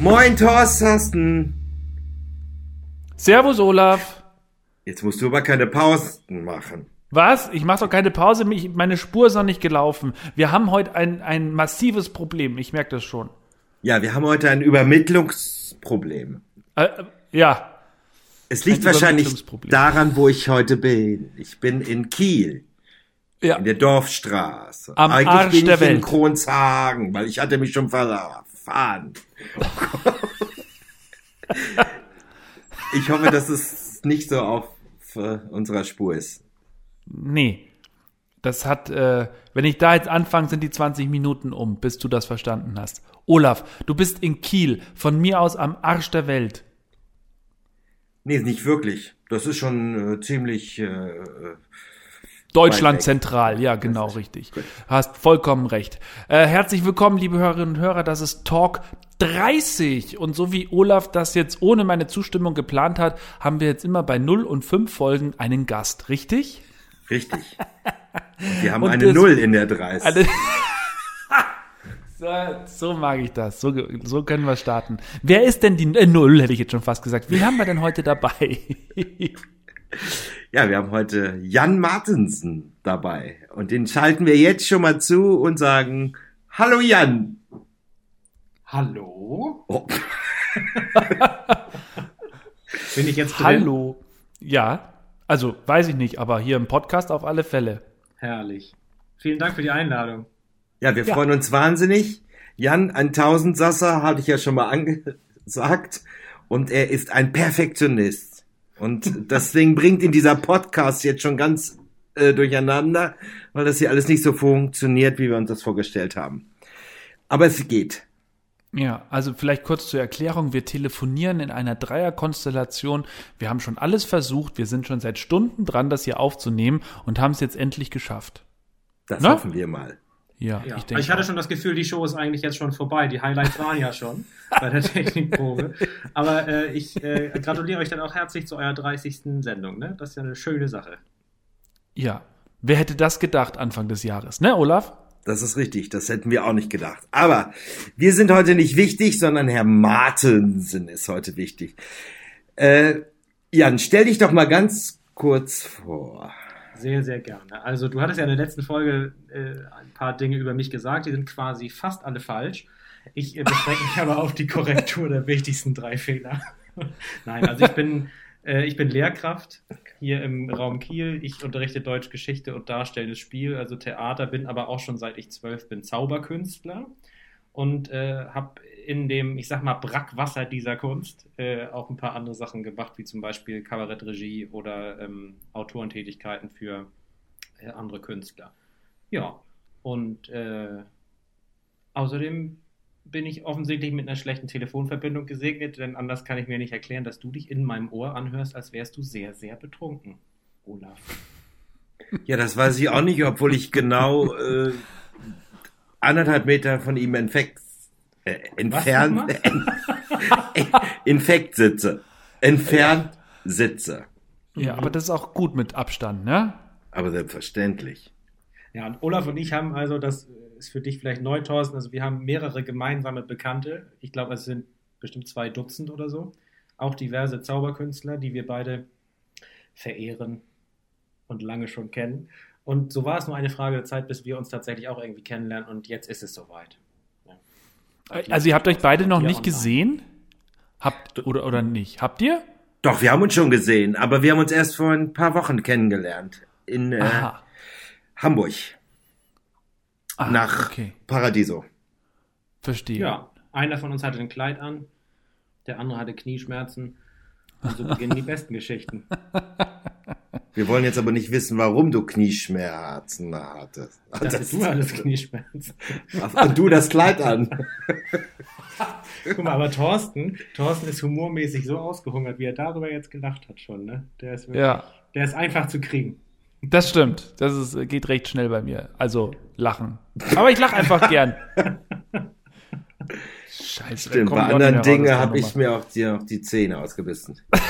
Moin, Thorsten. Servus, Olaf. Jetzt musst du aber keine Pausen machen. Was? Ich mache doch keine Pause. Mich, meine Spur ist noch nicht gelaufen. Wir haben heute ein, ein massives Problem. Ich merke das schon. Ja, wir haben heute ein Übermittlungsproblem. Äh, äh, ja. Es liegt Ein wahrscheinlich daran, wo ich heute bin. Ich bin in Kiel, Ja. in der Dorfstraße. Am Eigentlich Arsch bin der ich in Welt. Kronshagen, weil ich hatte mich schon verfahren. ich hoffe, dass es nicht so auf äh, unserer Spur ist. Nee. Das hat, äh, wenn ich da jetzt anfange, sind die 20 Minuten um, bis du das verstanden hast. Olaf, du bist in Kiel, von mir aus am Arsch der Welt. Nee, nicht wirklich. Das ist schon äh, ziemlich äh, äh, Deutschland zentral, ja, genau, richtig. Hast vollkommen recht. Äh, herzlich willkommen, liebe Hörerinnen und Hörer, das ist Talk 30. Und so wie Olaf das jetzt ohne meine Zustimmung geplant hat, haben wir jetzt immer bei 0 und 5 Folgen einen Gast, richtig? richtig. Und wir haben Und eine das- Null in der 30. Alle so, so mag ich das. So, so können wir starten. Wer ist denn die äh, Null, hätte ich jetzt schon fast gesagt. Wen haben wir denn heute dabei? Ja, wir haben heute Jan Martensen dabei. Und den schalten wir jetzt schon mal zu und sagen, Hallo Jan. Hallo? Oh, Bin ich jetzt drin? Hallo. Ja, also weiß ich nicht, aber hier im Podcast auf alle Fälle. Herrlich. Vielen Dank für die Einladung. ja, wir Ja. freuen uns wahnsinnig. Jan, ein Tausendsasser, hatte ich ja schon mal angesagt. Und er ist ein Perfektionist. Und deswegen bringt ihn dieser Podcast jetzt schon ganz äh, durcheinander, weil das hier alles nicht so funktioniert, wie wir uns das vorgestellt haben. Aber es geht. Ja, also vielleicht kurz zur Erklärung. Wir telefonieren in einer Dreierkonstellation. Wir haben schon alles versucht. Wir sind schon seit Stunden dran, das hier aufzunehmen und haben es jetzt endlich geschafft. Das Na? hoffen wir mal. Ja, Ja. ich denke. ich hatte auch. schon das Gefühl, die Show ist eigentlich jetzt schon vorbei. Die Highlights waren ja schon bei der Technikprobe. Aber äh, ich äh, gratuliere euch dann auch herzlich zu eurer 30. Sendung. Ne? Das ist ja eine schöne Sache. Ja. Wer hätte das gedacht Anfang des Jahres, ne, Olaf? Das ist richtig, das hätten wir auch nicht gedacht. Aber wir sind heute nicht wichtig, sondern Herr Martensen ist heute wichtig. Äh, Jan, stell dich doch mal ganz kurz vor. Sehr, sehr gerne. Also du hattest ja in der letzten Folge äh, ein paar Dinge über mich gesagt, die sind quasi fast alle falsch. Ich äh, beschränke mich aber auf die Korrektur der wichtigsten drei Fehler. Nein, also ich bin, ich bin Lehrkraft hier im Raum Kiel. Ich unterrichte Deutsch, Geschichte und darstellendes Spiel, also Theater, bin aber auch schon seit ich zwölf bin Zauberkünstler und äh, habe in dem, ich sag mal, Brackwasser dieser Kunst äh, auch ein paar andere Sachen gemacht, wie zum Beispiel Kabarettregie oder ähm, Autorentätigkeiten für äh, andere Künstler. Ja, und äh, außerdem bin ich offensichtlich mit einer schlechten Telefonverbindung gesegnet, denn anders kann ich mir nicht erklären, dass du dich in meinem Ohr anhörst, als wärst du sehr, sehr betrunken, Olaf. Ja, das weiß ich auch nicht, obwohl ich genau äh, anderthalb Meter von ihm infekt, äh, entfernt, nochmal? infekt sitze. Entfernt sitze. Ja, aber das ist auch gut mit Abstand, ne? Aber selbstverständlich. Ja, und Olaf und ich haben also, das ist für dich vielleicht neu, Thorsten, also wir haben mehrere gemeinsame Bekannte. Ich glaube, es sind bestimmt zwei Dutzend oder so. Auch diverse Zauberkünstler, die wir beide verehren und lange schon kennen. Und so war es nur eine Frage der Zeit, bis wir uns tatsächlich auch irgendwie kennenlernen. Und jetzt ist es soweit. Ja. Also ihr habt euch beide noch nicht online. gesehen? Habt oder oder nicht? Habt ihr? Doch, wir haben uns schon gesehen, aber wir haben uns erst vor ein paar Wochen kennengelernt. In äh. Hamburg. Ah, nach Okay, Paradiso. verstehe. Ja, einer von uns hatte ein Kleid an, der andere hatte Knieschmerzen. Und so beginnen die besten Geschichten. Wir wollen jetzt aber nicht wissen, warum du Knieschmerzen hattest. Ich dachte, du hattest Knieschmerzen. Und du das Kleid an. Guck mal, aber Thorsten, Thorsten ist humormäßig so ausgehungert, wie er darüber jetzt gelacht hat schon, ne? Der ist wirklich, Ja. der ist einfach zu kriegen. Das stimmt. Das ist, geht recht schnell bei mir. Also lachen. Aber ich lache einfach gern. Scheiße. Stimmt, bei anderen nicht mehr raus Dingen habe ich mir auch die, auch die Zähne ausgebissen.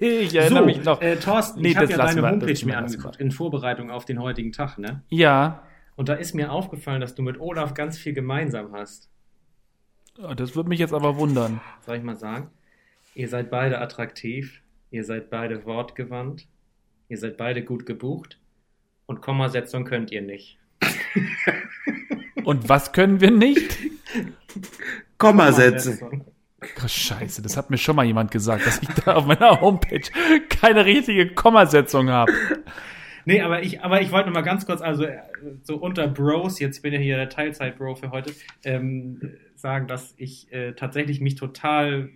Ich erinnere mich noch. Äh, Thorsten, Nee, ich habe das ja deine wir, Homepage mir angeguckt in Vorbereitung auf den heutigen Tag, ne? Ja. Und da ist mir aufgefallen, dass du mit Olaf ganz viel gemeinsam hast. Das würde mich jetzt aber wundern. Soll ich mal sagen? Ihr seid beide attraktiv, ihr seid beide wortgewandt, ihr seid beide gut gebucht und Kommasetzung könnt ihr nicht. Und was können wir nicht? Kommasätze. Oh, Scheiße, das hat mir schon mal jemand gesagt, dass ich da auf meiner Homepage keine richtige Kommasetzung habe. Nee, aber ich, aber ich wollte noch mal ganz kurz, also äh, so unter Bros, jetzt bin ich hier der Teilzeit-Bro für heute, ähm, sagen, dass ich äh, tatsächlich mich total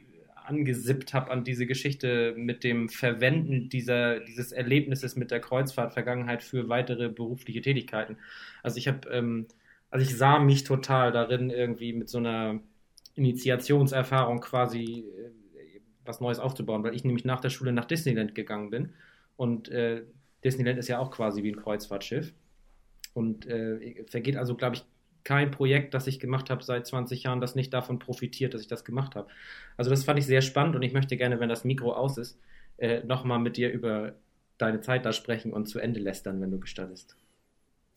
angesippt habe an diese Geschichte mit dem Verwenden dieser, dieses Erlebnisses mit der Kreuzfahrt-Vergangenheit für weitere berufliche Tätigkeiten. Also ich habe, ähm, also ich sah mich total darin, irgendwie mit so einer Initiationserfahrung quasi äh, was Neues aufzubauen, weil ich nämlich nach der Schule nach Disneyland gegangen bin und äh, Disneyland ist ja auch quasi wie ein Kreuzfahrtschiff. Und äh, vergeht also, glaube ich, kein Projekt, das ich gemacht habe seit 20 Jahren, das nicht davon profitiert, dass ich das gemacht habe. Also das fand ich sehr spannend und ich möchte gerne, wenn das Mikro aus ist, äh, nochmal mit dir über deine Zeit da sprechen und zu Ende lästern, wenn du gestattest.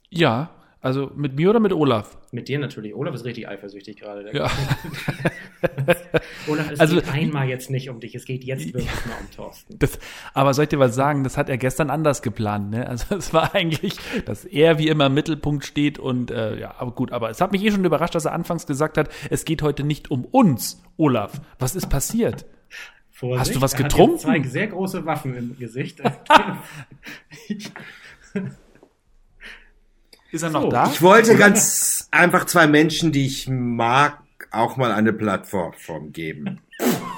Ja, also mit mir oder mit Olaf? Mit dir natürlich. Olaf ist richtig eifersüchtig gerade. Ja. Olaf, es Also- geht einmal jetzt nicht um dich, es geht jetzt wirklich mal um Thorsten. Das, aber soll ich dir was sagen? Das hat er gestern anders geplant. Ne? Also es war eigentlich, dass er wie immer im Mittelpunkt steht und äh, ja, aber gut. Aber es hat mich eh schon überrascht, dass er anfangs gesagt hat, es geht heute nicht um uns, Olaf. Was ist passiert? Vorsicht, Hast du was er hat getrunken? zwei sehr große Waffen im Gesicht. Ist er noch So, da? Ich wollte ganz einfach zwei Menschen, die ich mag, auch mal eine Plattform geben.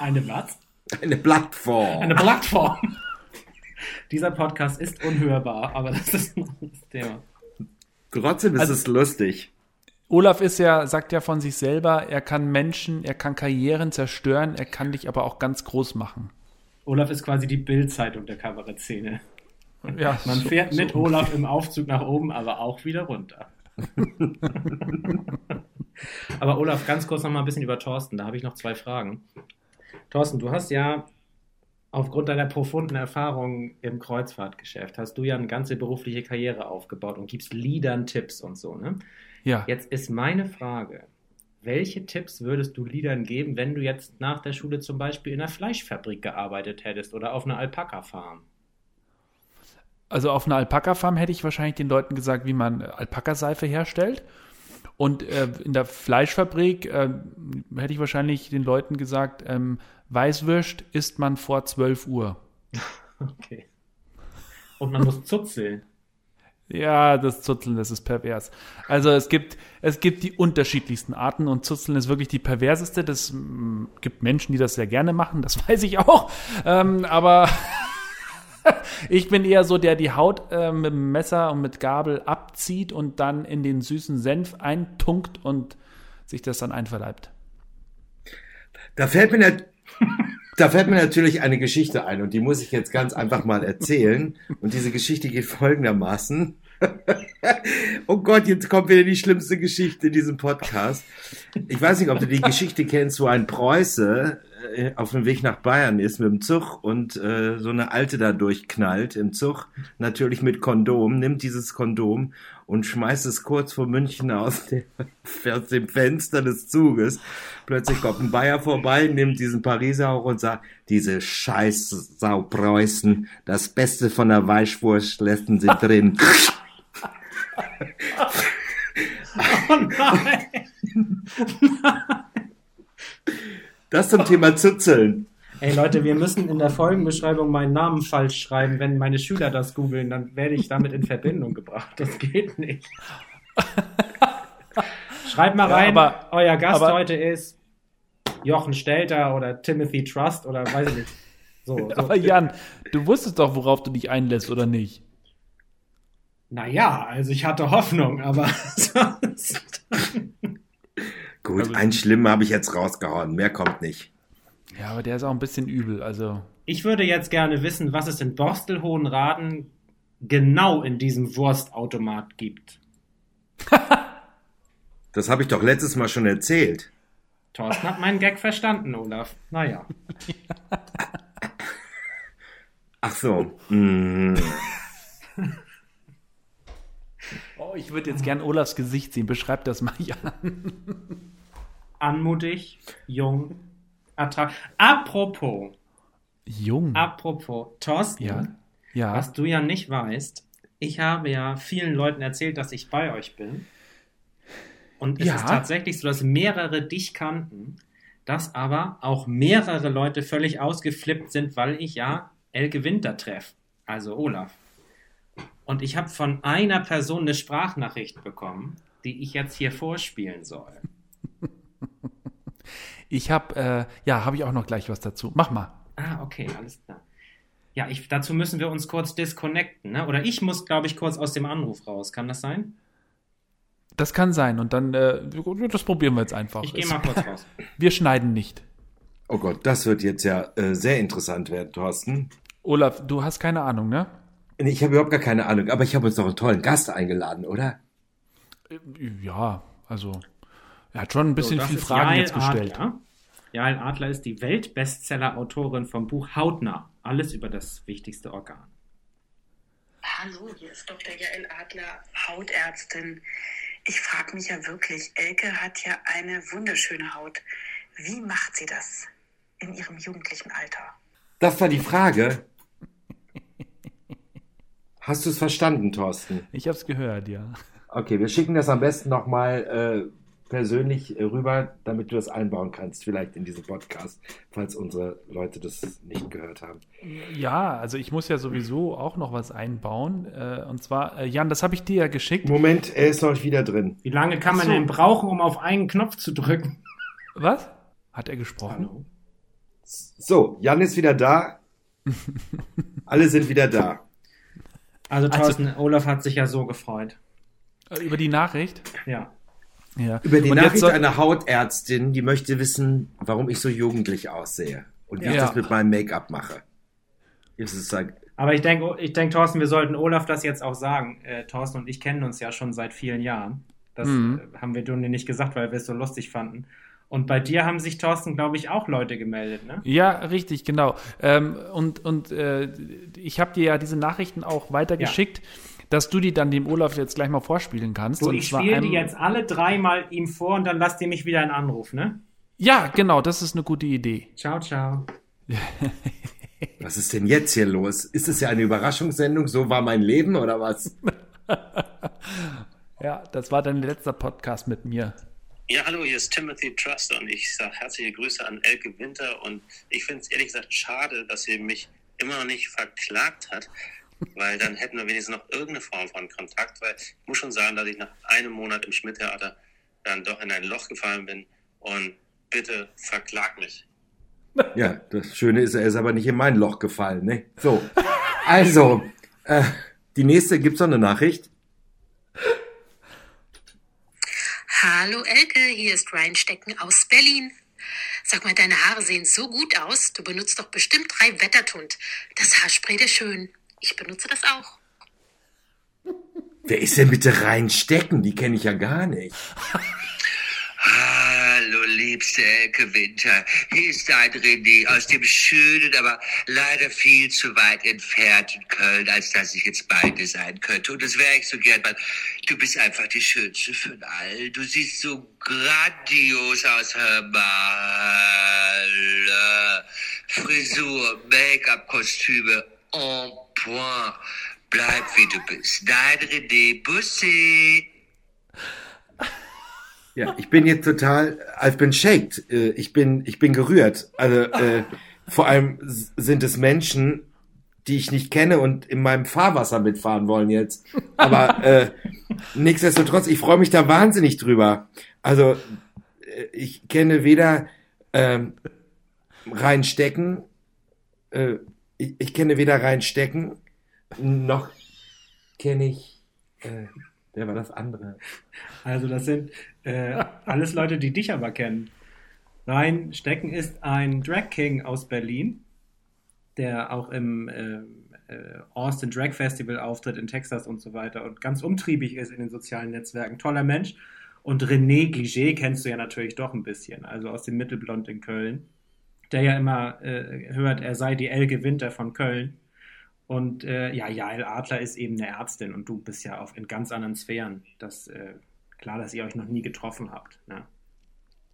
Eine was? Eine Plattform. Eine Plattform. Dieser Podcast ist unhörbar, aber das ist ein anderes Thema. Trotzdem ist Also- es lustig. Olaf ist ja, sagt ja von sich selber, er kann Menschen, er kann Karrieren zerstören, er kann dich aber auch ganz groß machen. Olaf ist quasi die Bildzeitung der Kabarettszene. Ja, Man so- fährt so mit Olaf im Aufzug nach oben, aber auch wieder runter. aber Olaf, ganz kurz noch mal ein bisschen über Thorsten. Da habe ich noch zwei Fragen. Thorsten, du hast ja aufgrund deiner profunden Erfahrung im Kreuzfahrtgeschäft, hast du ja eine ganze berufliche Karriere aufgebaut und gibst Liedern Tipps und so, ne? Ja. Jetzt ist meine Frage, welche Tipps würdest du Liedern geben, wenn du jetzt nach der Schule zum Beispiel in einer Fleischfabrik gearbeitet hättest oder auf einer Alpaka-Farm? Also auf einer Alpaka-Farm hätte ich wahrscheinlich den Leuten gesagt, wie man Alpakaseife herstellt. Und äh, in der Fleischfabrik äh, hätte ich wahrscheinlich den Leuten gesagt, ähm, Weißwürst isst man vor 12 Uhr. Okay. Und man muss zuzeln. Ja, das Zuzeln, das ist pervers. Also es gibt, es gibt die unterschiedlichsten Arten und Zuzeln ist wirklich die perverseste. Das mm, gibt Menschen, die das sehr gerne machen, das weiß ich auch. Ähm, aber ich bin eher so, der die Haut äh, mit dem Messer und mit Gabel abzieht und dann in den süßen Senf eintunkt und sich das dann einverleibt. Da fällt mir, nat- da fällt mir natürlich eine Geschichte ein und die muss ich jetzt ganz einfach mal erzählen. Und diese Geschichte geht folgendermaßen. oh Gott, jetzt kommt wieder die schlimmste Geschichte in diesem Podcast. Ich weiß nicht, ob du die Geschichte kennst, wo ein Preuße äh, auf dem Weg nach Bayern ist mit dem Zug und äh, so eine Alte da durchknallt im Zug, natürlich mit Kondom, nimmt dieses Kondom und schmeißt es kurz vor München aus dem, aus dem Fenster des Zuges. Plötzlich kommt ein Bayer vorbei, nimmt diesen Pariser auch und sagt, diese scheiß Sau Preußen, das Beste von der Weichwurst lassen sie drin. Oh nein! Das zum Thema Zuzeln. Ey Leute, wir müssen in der Folgenbeschreibung meinen Namen falsch schreiben. Wenn meine Schüler das googeln, dann werde ich damit in Verbindung gebracht. Das geht nicht. Schreibt mal Ja, rein, aber- euer Gast aber- heute ist Jochen Stelter oder Timothy Trust oder weiß ich nicht. So, so. Aber Jan, du wusstest doch, worauf du dich einlässt, oder nicht? Naja, also ich hatte Hoffnung, aber sonst. Gut, ein Schlimmer habe ich jetzt rausgehauen, mehr kommt nicht. Ja, aber der ist auch ein bisschen übel, also. Ich würde jetzt gerne wissen, was es in Borstel-Hohenraden genau in diesem Wurstautomat gibt. Das habe ich doch letztes Mal schon erzählt. Thorsten hat meinen Gag verstanden, Olaf. Naja. Ach so. Mm. Oh, ich würde jetzt gern Olafs Gesicht sehen. Beschreib das mal, Jan. Anmutig, jung, attraktiv. Apropos, Jung. apropos, Thorsten, ja. Ja. was du ja nicht weißt, ich habe ja vielen Leuten erzählt, dass ich bei euch bin. Und es Ja. ist tatsächlich so, dass mehrere dich kannten, dass aber auch mehrere Leute völlig ausgeflippt sind, weil ich ja Elke Winter treffe, also Olaf. Und ich habe von einer Person eine Sprachnachricht bekommen, die ich jetzt hier vorspielen soll. Ich habe, äh, ja, habe ich auch noch gleich was dazu. Mach mal. Ah, okay, alles klar. Ja, ich, dazu müssen wir uns kurz disconnecten, ne? Oder ich muss, glaube ich, kurz aus dem Anruf raus. Kann das sein? Das kann sein. Und dann, äh, das probieren wir jetzt einfach. Ich gehe mal kurz raus. Wir schneiden nicht. Oh Gott, das wird jetzt ja äh, sehr interessant werden, Thorsten. Olaf, du hast keine Ahnung, ne? Nee, Ich habe überhaupt gar keine Ahnung, aber ich habe uns doch einen tollen Gast eingeladen, oder? Ja, also, er hat schon ein bisschen So, viel Fragen Jael jetzt gestellt. Adler. Jael Adler ist die Weltbestseller-Autorin vom Buch Hautnah. Alles über das wichtigste Organ. Hallo, hier ist Dr. Jael Adler, Hautärztin. Ich frage mich ja wirklich, Elke hat ja eine wunderschöne Haut. Wie macht sie das in ihrem jugendlichen Alter? Das war die Frage. Hast du es verstanden, Thorsten? Ich habe es gehört, ja. Okay, wir schicken das am besten nochmal äh, persönlich äh, rüber, damit du das einbauen kannst, vielleicht in diesen Podcast, falls unsere Leute das nicht gehört haben. Ja, also ich muss ja sowieso auch noch was einbauen. Äh, und zwar, äh, Jan, das habe ich dir ja geschickt. Moment, er ist noch wieder drin. Wie lange kann man so. denn brauchen, um auf einen Knopf zu drücken? Was? Hat er gesprochen? Hallo? So, Jan ist wieder da. Alle sind wieder da. Also Thorsten, Olaf hat sich ja so gefreut. Über die Nachricht? Ja. Ja. Über die Und Nachricht soll- einer Hautärztin, die möchte wissen, warum ich so jugendlich aussehe und wie ich Ja. das mit meinem Make-up mache. Ist es halt, Aber ich denke, ich denk, Thorsten, wir sollten Olaf das jetzt auch sagen. Äh, Thorsten und ich kennen uns ja schon seit vielen Jahren. Das Mhm. äh, haben wir dir nicht gesagt, weil wir es so lustig fanden. Und bei dir haben sich, Thorsten, glaube ich, auch Leute gemeldet, ne? Ja, richtig, genau. Ähm, und und äh, ich habe dir ja diese Nachrichten auch weitergeschickt, dass du die dann dem Olaf jetzt gleich mal vorspielen kannst. So, und ich spiele die jetzt alle dreimal ihm vor und dann lasst ihr mich wieder in Anruf, ne? Ja, genau, das ist eine gute Idee. Ciao, ciao. was ist denn jetzt hier los? Ist es ja eine Überraschungssendung? So war mein Leben oder was? Ja, das war dein letzter Podcast mit mir. Ja, hallo, hier ist Timothy Trust und ich sage herzliche Grüße an Elke Winter und ich finde es ehrlich gesagt schade, dass sie mich immer noch nicht verklagt hat, weil dann hätten wir wenigstens noch irgendeine Form von Kontakt, weil ich muss schon sagen, dass ich nach einem Monat im Schmidt-Theater dann doch in ein Loch gefallen bin und bitte verklag mich. Ja, das Schöne ist, er ist aber nicht in mein Loch gefallen, ne? So, also, äh, die nächste, gibt's noch eine Nachricht? Hallo Elke, hier ist Reinstecken aus Berlin. Sag mal, deine Haare sehen so gut aus. Du benutzt doch bestimmt drei Wettertund. Das Haarspray der schön. Ich benutze das auch. Wer ist denn bitte reinstecken? Die kenne ich ja gar nicht. Hallo, liebste Elke Winter. Hier ist dein René aus dem schönen, aber leider viel zu weit entfernten Köln, als dass ich jetzt beide sein könnte. Und das wäre ich so gern, weil du bist einfach die Schönste von allen. Du siehst so grandios aus, hör mal. Frisur, Make-up, Kostüme, en point. Bleib wie du bist. Dein René Bussi. Ja, ich bin jetzt total, ich bin shaked. Äh, Ich bin, ich bin gerührt. Also, äh, vor allem sind es Menschen, die ich nicht kenne und in meinem Fahrwasser mitfahren wollen jetzt. Aber äh, nichtsdestotrotz, ich freue mich da wahnsinnig drüber. Also, äh, ich kenne weder ähm, reinstecken, äh, ich, ich kenne weder reinstecken, noch kenne ich, äh, wer war das andere? Also das sind äh, alles Leute, die dich aber kennen. Reinstecken ist ein Drag King aus Berlin, der auch im ähm, äh, Austin Drag Festival auftritt in Texas und so weiter und ganz umtriebig ist in den sozialen Netzwerken. Toller Mensch. Und René Gliget kennst du ja natürlich doch ein bisschen, also aus dem Mittelblond in Köln, der ja immer äh, hört, er sei die Elke Winter von Köln. Und äh, ja, Jael Adler ist eben eine Ärztin und du bist ja auf, in ganz anderen Sphären. Das äh, klar, dass ihr euch noch nie getroffen habt. Ne?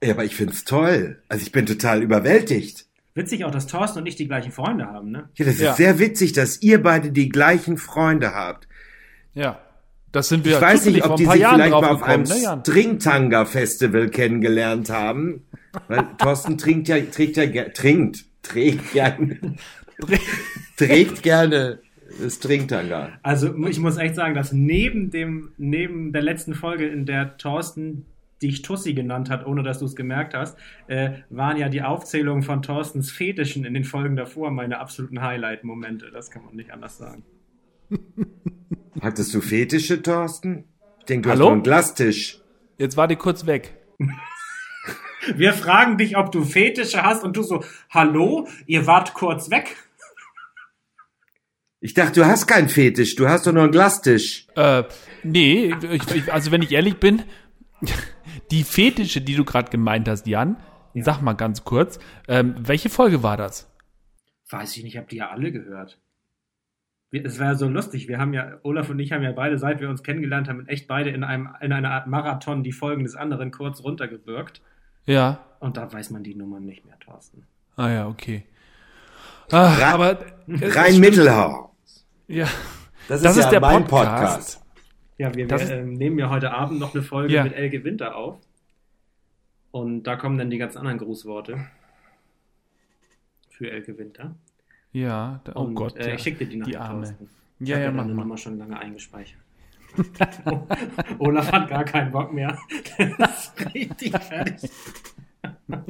Ja, aber ich find's toll. Also ich bin total überwältigt. Witzig auch, dass Thorsten und ich die gleichen Freunde haben, ne? Ja, das Ja. ist sehr witzig, dass ihr beide die gleichen Freunde habt. Ja. Das sind wir Ich weiß nicht, ob die sich Jahren vielleicht mal auf einem ne? Stringtanga-Festival kennengelernt haben. Weil Thorsten trinkt ja, trägt ja, trinkt, trägt gerne, trägt gerne Stringtanga. Also ich muss echt sagen, dass neben dem, neben der letzten Folge, in der Thorsten dich Tussi genannt hat, ohne dass du es gemerkt hast, äh, waren ja die Aufzählungen von Thorstens Fetischen in den Folgen davor meine absoluten Highlight-Momente. Das kann man nicht anders sagen. Hattest du Fetische, Thorsten? Ich denke, du Hallo? hast einen Glastisch. Jetzt war die kurz weg. Wir fragen dich, ob du Fetische hast und du so, hallo, ihr wart kurz weg. Ich dachte, du hast keinen Fetisch, du hast doch nur einen Glastisch. Äh, nee, ich, ich, also wenn ich ehrlich bin, die Fetische, die du gerade gemeint hast, Jan, sag mal ganz kurz, ähm, welche Folge war das? Weiß ich nicht, habt ihr ja alle gehört. Es war ja so lustig. Wir haben ja, Olaf und ich haben ja beide, seit wir uns kennengelernt haben, echt beide in einem, in einer Art Marathon die Folgen des anderen kurz runtergewirkt. Ja. Und da weiß man die Nummern nicht mehr, Thorsten. Ah ja, okay. Ah, Ra- aber Rein stimmt. Mittelhau. Ja. Das, Das ist, ist ja der mein Podcast. Podcast. Ja, wir, wir ähm, nehmen ja heute Abend noch eine Folge Ja. mit Elke Winter auf. Und da kommen dann die ganz anderen Grußworte für Elke Winter. Ja, da, oh Und, Gott. Äh, ja. ich schicke dir die nachher, Die Arme. Thorsten. Ja, Ich ja, habe mach mal. Nummer schon lange eingespeichert. Olaf hat gar keinen Bock mehr. Der ist richtig fertig.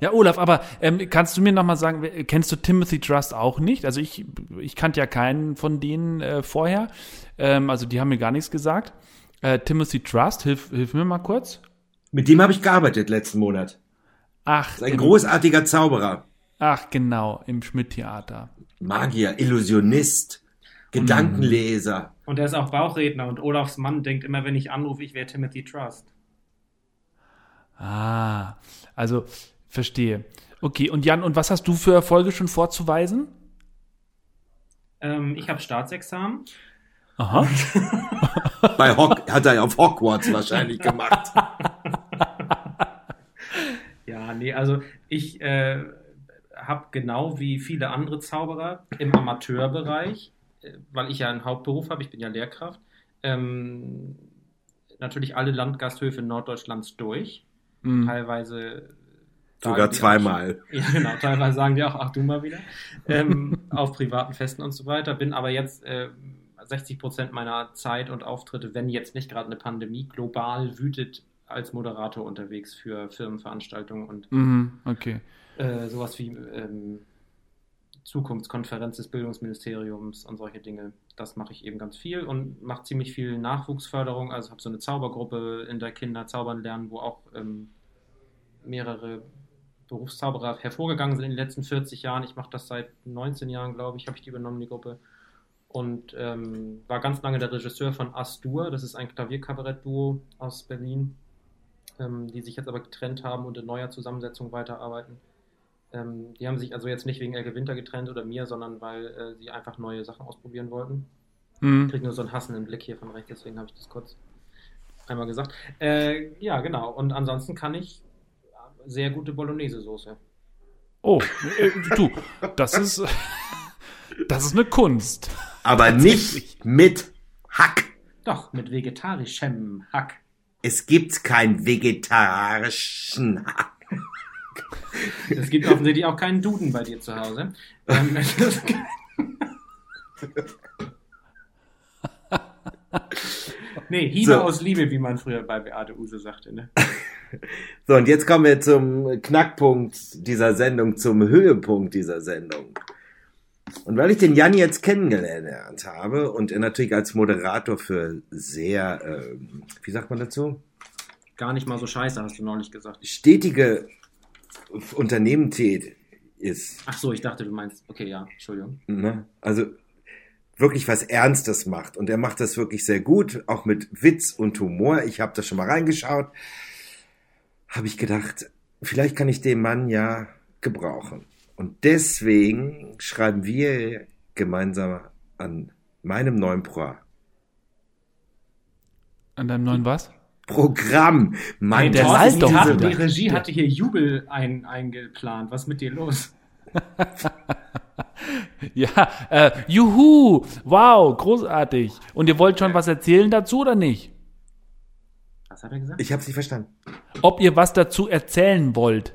Ja, Olaf, aber ähm, kannst du mir noch mal sagen, kennst du Timothy Trust auch nicht? Also ich, ich kannte ja keinen von denen äh, vorher. Ähm, also die haben mir gar nichts gesagt. Äh, Timothy Trust, hilf, hilf mir mal kurz. Mit dem habe ich gearbeitet letzten Monat. Ach, Das ist ein im, großartiger Zauberer. ach genau, im Schmidt-Theater. Magier, Illusionist, Gedankenleser. Und er ist auch Bauchredner und Olafs Mann denkt immer, wenn ich anrufe, ich wäre Timothy Trust. Ah, also verstehe. Okay, und Jan, und was hast du für Erfolge schon vorzuweisen? Ähm, ich habe Staatsexamen. Aha. Bei Hock hat er auf Hogwarts wahrscheinlich gemacht. Ja, nee, also ich äh, habe genau wie viele andere Zauberer im Amateurbereich, weil ich ja einen Hauptberuf habe, ich bin ja Lehrkraft, ähm, natürlich alle Landgasthöfe Norddeutschlands durch. Hm. Teilweise Sogar zweimal. Auch, ja, genau, teilweise sagen die auch, ach du mal wieder, ähm, auf privaten Festen und so weiter. Bin aber jetzt äh, 60 Prozent meiner Zeit und Auftritte, wenn jetzt nicht gerade eine Pandemie global wütet, als Moderator unterwegs für Firmenveranstaltungen und Mhm, okay. äh, sowas wie ähm, Zukunftskonferenz des Bildungsministeriums und solche Dinge. Das mache ich eben ganz viel und mache ziemlich viel Nachwuchsförderung. Also habe so eine Zaubergruppe in der Kinder zaubern lernen, wo auch ähm, mehrere Berufszauberer hervorgegangen sind in den letzten 40 Jahren. Ich mache das seit 19 Jahren, glaube ich, habe ich die übernommen, die Gruppe. Und ähm, war ganz lange der Regisseur von Astur, das ist ein Klavierkabarett-Duo aus Berlin, ähm, die sich jetzt aber getrennt haben und in neuer Zusammensetzung weiterarbeiten. Ähm, die haben sich also jetzt nicht wegen Elke Winter getrennt oder mir, sondern weil äh, sie einfach neue Sachen ausprobieren wollten. Ich Hm. kriege nur so einen hassenden Blick hier von rechts, deswegen habe ich das kurz einmal gesagt. Äh, ja, genau. Und ansonsten kann ich sehr gute Bolognese-Soße. Oh, äh, du, das ist, das ist eine Kunst. Aber nicht mit Hack. Doch, mit vegetarischem Hack. Es gibt keinen vegetarischen Hack. Es gibt offensichtlich auch keinen Duden bei dir zu Hause. Ähm, nee, Hiebe So. aus Liebe, wie man früher bei Beate Use sagte. Ne? So, und jetzt kommen wir zum Knackpunkt dieser Sendung, zum Höhepunkt dieser Sendung. Und weil ich den Jan jetzt kennengelernt habe und er natürlich als Moderator für sehr, ähm, wie sagt man dazu, Gar nicht mal so scheiße, hast du neulich gesagt. stetige Unternehmen tätig ist, Ach so, ich dachte, du meinst. Okay, ja, Entschuldigung. ne? also wirklich was Ernstes macht. Und er macht das wirklich sehr gut, auch mit Witz und Humor. Ich habe da schon mal reingeschaut. Habe ich gedacht, vielleicht kann ich den Mann ja gebrauchen. Und deswegen schreiben wir gemeinsam an meinem neuen Pro. An deinem neuen was? Programm. Mann, Hey, der ist doch wieder. die Regie hatte hier Jubel ein, eingeplant. Was ist mit dir los? Ja, äh, juhu, wow, großartig. Und ihr wollt schon was erzählen dazu oder nicht? Was hat er gesagt? Ich habe nicht verstanden. Ob ihr was dazu erzählen wollt?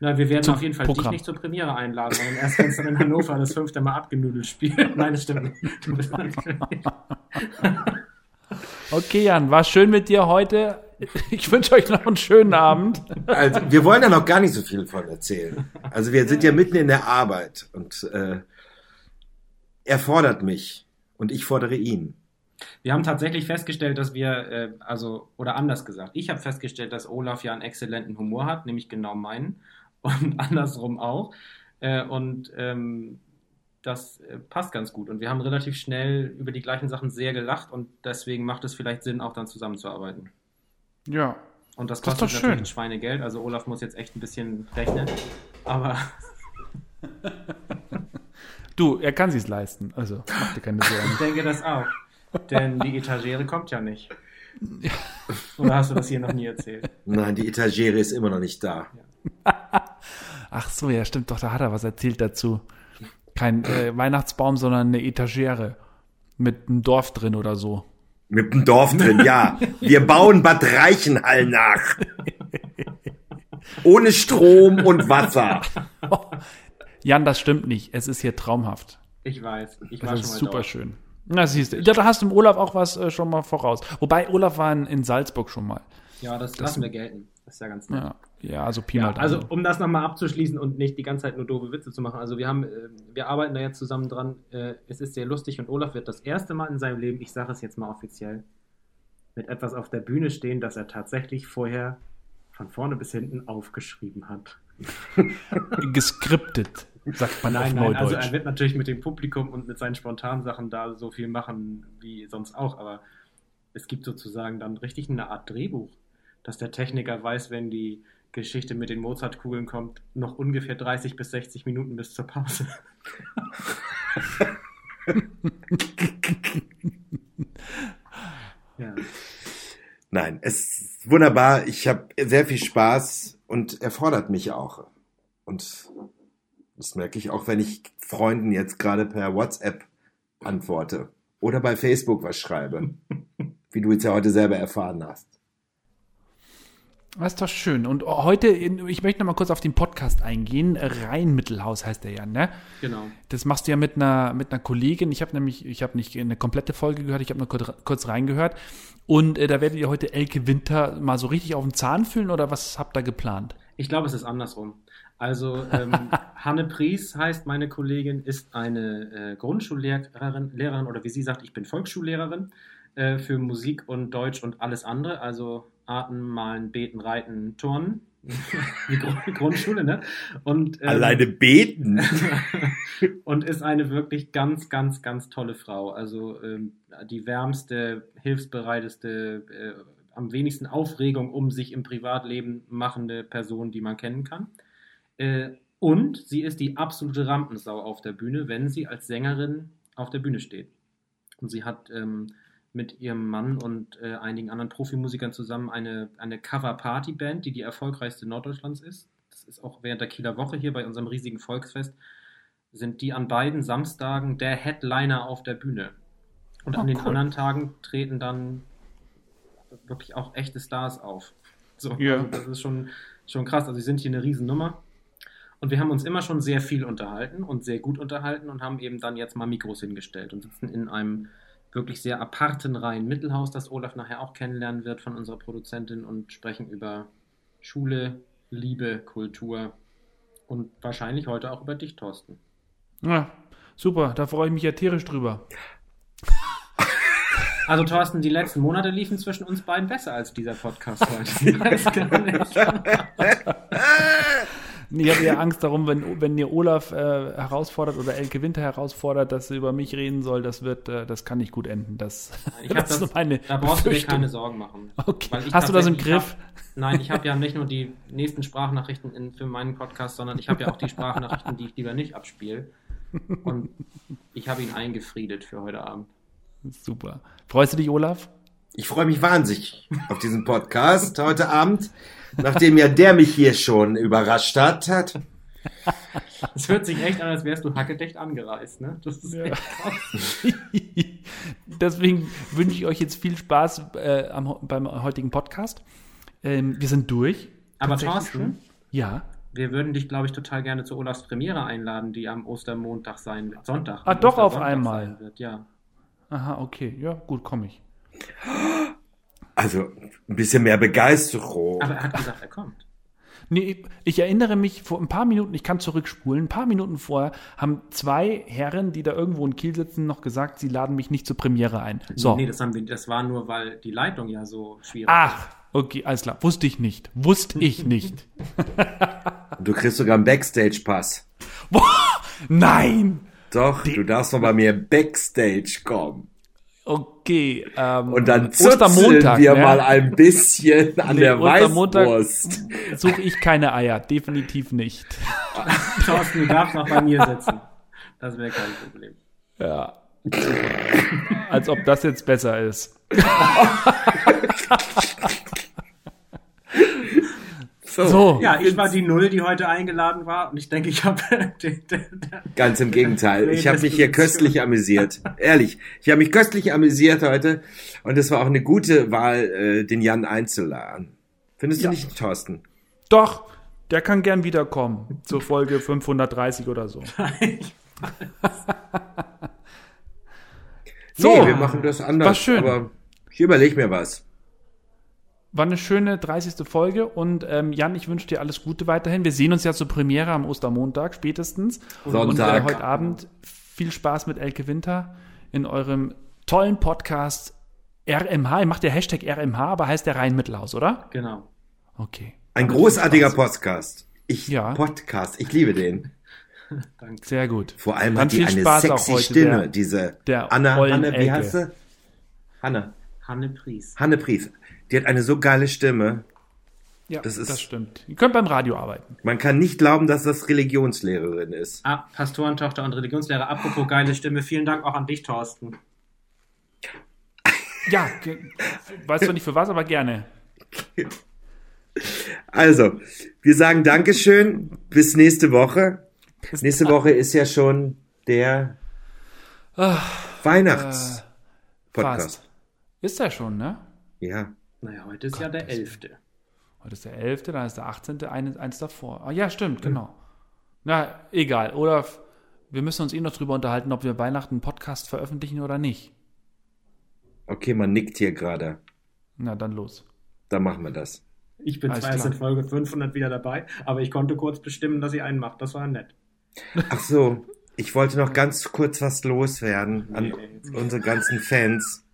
Na, wir werden Zum auf jeden Fall Programm. dich nicht zur Premiere einladen, sondern erst wenn es dann in Hannover das fünfte Mal abgenudelt spielt. Nein, das stimmt nicht. Okay, Jan, war schön mit dir heute. Ich wünsche euch noch einen schönen Abend. Also, wir wollen da noch gar nicht so viel von erzählen. Also wir sind ja mitten in der Arbeit und äh, er fordert mich und ich fordere ihn. Wir haben tatsächlich festgestellt, dass wir, äh, also, oder anders gesagt, ich habe festgestellt, dass Olaf ja einen exzellenten Humor hat, nämlich genau meinen und andersrum auch. Äh, und ähm, das äh, passt ganz gut. Und wir haben relativ schnell über die gleichen Sachen sehr gelacht und deswegen macht es vielleicht Sinn, auch dann zusammenzuarbeiten. Ja. Und das Das ist kostet doch natürlich schön. ein Schweinegeld. Also Olaf muss jetzt echt ein bisschen rechnen. Aber Du, er kann sich's leisten. Also, mach dir keine ich Sorgen. denke das auch. Denn die Etagere kommt ja nicht. Oder hast du das hier noch nie erzählt? Nein, die Etagere ist immer noch nicht da. Ach so, ja, stimmt doch, da hat er was erzählt dazu. Kein äh, Weihnachtsbaum, sondern eine Etagere mit einem Dorf drin oder so. Mit dem Dorf drin, ja. Wir bauen Bad Reichenhall nach. Ohne Strom und Wasser. Jan, das stimmt nicht. Es ist hier traumhaft. Ich weiß. Ich war Das schon ist mal super dort. schön. Na, siehst du. Ja, da hast du im Olaf auch was äh, schon mal voraus. Wobei, Olaf war in, in Salzburg schon mal. Ja, das, lassen wir gelten. Das ist ja ganz nett. Ja, ja also Pi Ja, mal Daumen. also um das nochmal abzuschließen und nicht die ganze Zeit nur doofe Witze zu machen. Also wir haben, äh, wir arbeiten da jetzt zusammen dran. Äh, es ist sehr lustig und Olaf wird das erste Mal in seinem Leben, ich sage es jetzt mal offiziell, mit etwas auf der Bühne stehen, das er tatsächlich vorher von vorne bis hinten aufgeschrieben hat. Geskriptet, sagt man auf Nein, nein, also Neudeutsch. er wird natürlich mit dem Publikum und mit seinen spontanen Sachen da so viel machen wie sonst auch, aber es gibt sozusagen dann richtig eine Art Drehbuch, dass der Techniker weiß, wenn die Geschichte mit den Mozartkugeln kommt, noch ungefähr 30 bis 60 Minuten bis zur Pause. ja. Nein, es ist wunderbar. Ich habe sehr viel Spaß und er fordert mich auch. Und das merke ich auch, wenn ich Freunden jetzt gerade per WhatsApp antworte oder bei Facebook was schreibe, wie du jetzt ja heute selber erfahren hast. Das ist doch schön. Und heute, ich möchte noch mal kurz auf den Podcast eingehen. Rheinmittelhaus heißt der ja, ne? Genau. Das machst du ja mit einer, mit einer Kollegin. Ich habe nämlich, ich habe nicht eine komplette Folge gehört, ich habe nur kurz, kurz reingehört. Und äh, da werdet ihr heute Elke Winter mal so richtig auf den Zahn fühlen oder was habt ihr geplant? Ich glaube, es ist andersrum. Also ähm, Hanne Pries heißt meine Kollegin, ist eine äh, Grundschullehrerin Lehrerin, oder wie sie sagt, ich bin Volksschullehrerin äh, für Musik und Deutsch und alles andere. Also Arten, Malen, Beten, Reiten, Turnen. die Grund Grundschule, ne? Und, ähm, Alleine beten. und ist eine wirklich ganz, ganz, ganz tolle Frau. Also ähm, die wärmste, hilfsbereiteste, äh, am wenigsten Aufregung um sich im Privatleben machende Person, die man kennen kann. Äh, und sie ist die absolute Rampensau auf der Bühne, wenn sie als Sängerin auf der Bühne steht. Und sie hat ähm, mit ihrem Mann und äh, einigen anderen Profimusikern zusammen eine, eine Cover-Party-Band, die die erfolgreichste Norddeutschlands ist. Das ist auch während der Kieler Woche hier bei unserem riesigen Volksfest, sind die an beiden Samstagen der Headliner auf der Bühne. Und Oh, an den cool. anderen Tagen treten dann wirklich auch echte Stars auf. So, Ja. also das ist schon, schon krass. Also sie sind hier eine Riesennummer. Und wir haben uns immer schon sehr viel unterhalten und sehr gut unterhalten und haben eben dann jetzt mal Mikros hingestellt und sitzen in einem wirklich sehr aparten Reihen Mittelhaus, das Olaf nachher auch kennenlernen wird von unserer Produzentin und sprechen über Schule, Liebe, Kultur und wahrscheinlich heute auch über dich, Thorsten. Ja, super, da freue ich mich ja tierisch drüber. Also Thorsten, die letzten Monate liefen zwischen uns beiden besser als dieser Podcast heute. Ich weiß gar nicht. Ich habe ja Angst darum, wenn, wenn ihr Olaf äh, herausfordert oder Elke Winter herausfordert, dass sie über mich reden soll, das wird, äh, das kann nicht gut enden. Das, Ich das ist das, so meine da brauchst du dir keine Sorgen machen. Okay. Hast du das im Griff? Hab, nein, ich habe ja nicht nur die nächsten Sprachnachrichten in, für meinen Podcast, sondern ich habe ja auch die Sprachnachrichten, die ich lieber nicht abspiele. Und ich habe ihn eingefriedet für heute Abend. Super. Freust du dich, Olaf? Ich freue mich wahnsinnig auf diesen Podcast heute Abend, nachdem ja der mich hier schon überrascht hat. hat. Es hört sich echt an, als wärst du hackedecht angereist, ne? Das ist echt krass. Deswegen wünsche ich euch jetzt viel Spaß äh, am, beim heutigen Podcast. Ähm, wir sind durch. Aber Tatsächlich Thorsten, schon. Ja. wir würden dich, glaube ich, total gerne zu Olafs Premiere einladen, die am Ostermontag sein wird. Sonntag. Ah, doch, auf einmal. sein Wird. Ja. Aha, okay. Ja, gut, komme ich. Also ein bisschen mehr Begeisterung. Aber er hat gesagt, er kommt. Nee, ich erinnere mich vor ein paar Minuten, ich kann zurückspulen, ein paar Minuten vorher haben zwei Herren, die da irgendwo in Kiel sitzen, noch gesagt, sie laden mich nicht zur Premiere ein. So. Nee, das, haben wir, das war nur, weil die Leitung ja so schwierig Ach, okay, alles klar. Wusste ich nicht. Wusste ich nicht. Du kriegst sogar einen Backstage-Pass. Nein! Doch, du darfst noch bei mir Backstage kommen. Okay. Ähm, Und dann zuzeln wir ne? mal ein bisschen an Nee, der Ostermontag Weißwurst. Suche ich keine Eier, definitiv nicht. Thorsten, du darfst noch bei mir sitzen. Das wäre kein Problem. Ja. Als ob das jetzt besser ist. So, Ja, ich war die Null, die heute eingeladen war und ich denke, ich habe Ganz im Gegenteil. Nee, Ich habe mich hier köstlich amüsiert. Ehrlich. Ich habe mich köstlich amüsiert heute. Und es war auch eine gute Wahl, äh, den Jan einzuladen. Findest du Ja. nicht, Thorsten? doch, der kann gern wiederkommen. Zur Folge 530 oder so. So. nee, wir machen das anders. War schön. Aber ich überlege mir was. War eine schöne 30. Folge und ähm, Jan, ich wünsche dir alles Gute weiterhin. Wir sehen uns ja zur Premiere am Ostermontag spätestens. Und äh, Sonntag. heute Abend viel Spaß mit Elke Winter in eurem tollen Podcast RMH. Ihr macht ja Hashtag RMH, aber heißt der Rhein-Mittelhaus, oder? Genau. Okay. Ein Damit großartiger. Podcast. Ich, Ja. Podcast. Ich liebe den. Danke. Sehr gut. Vor allem Dann hat die viel eine Spaß auch sexy heute, Stimme. der- diese der Anna, Anne, wie heißt sie? Hanne. Hanne Pries. Hanne Pries. Die hat eine so geile Stimme. Ja, Das das, ist- stimmt. Ihr könnt beim Radio arbeiten. Man kann nicht glauben, dass das Religionslehrerin ist. Ah, Pastorentochter und Religionslehrer. Apropos geile Stimme. Vielen Dank auch an dich, Thorsten. Ja, ge- weiß zwar nicht für was, aber gerne. Also, wir sagen Dankeschön. Bis nächste Woche. Nächste Woche ist ja schon der Weihnachts-Podcast. Fast. Ist ja schon, ne? Ja. Naja, heute ist ja der 11. Heute ist der 11., dann ist der 18., eines, eins davor. Ah, ja, stimmt, genau. Na, egal. Olaf, wir müssen uns eh noch drüber unterhalten, ob wir Weihnachten einen Podcast veröffentlichen oder nicht. Okay, man nickt hier gerade. Na, dann los. Dann machen wir das. Ich bin Alles zwar erst in Folge 500 wieder dabei, aber ich konnte kurz bestimmen, dass ihr einen macht. Das war nett. Ach so, ich wollte noch ganz kurz was loswerden an Nee, unsere ganzen Fans.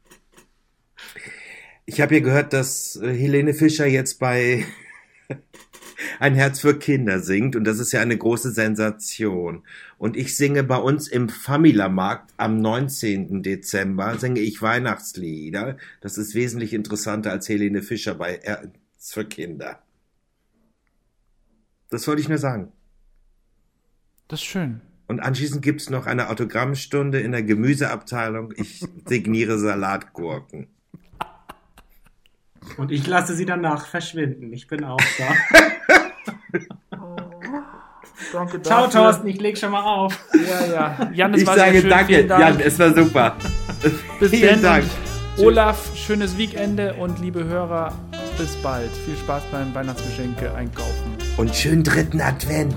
Ich habe hier gehört, dass äh, Helene Fischer jetzt bei Ein Herz für Kinder singt und das ist ja eine große Sensation. Und ich singe bei uns im Famila-Markt am 19. Dezember, singe ich Weihnachtslieder. Das ist wesentlich interessanter als Helene Fischer bei Herz für Kinder. Das wollte ich nur sagen. Das ist schön. Und anschließend gibt's noch eine Autogrammstunde in der Gemüseabteilung. Ich signiere Salatgurken. Und ich lasse sie danach verschwinden. Ich bin auch da. Danke Ciao, Thorsten, ich leg schon mal auf. Ja, ja. Jan, es Ich war sehr sage schön. danke, Dank. Jan, es war super. Bis Vielen dann. Dank. Olaf, schönes Wochenende und liebe Hörer, bis bald. Viel Spaß beim Weihnachtsgeschenke einkaufen. Und schönen dritten Advent.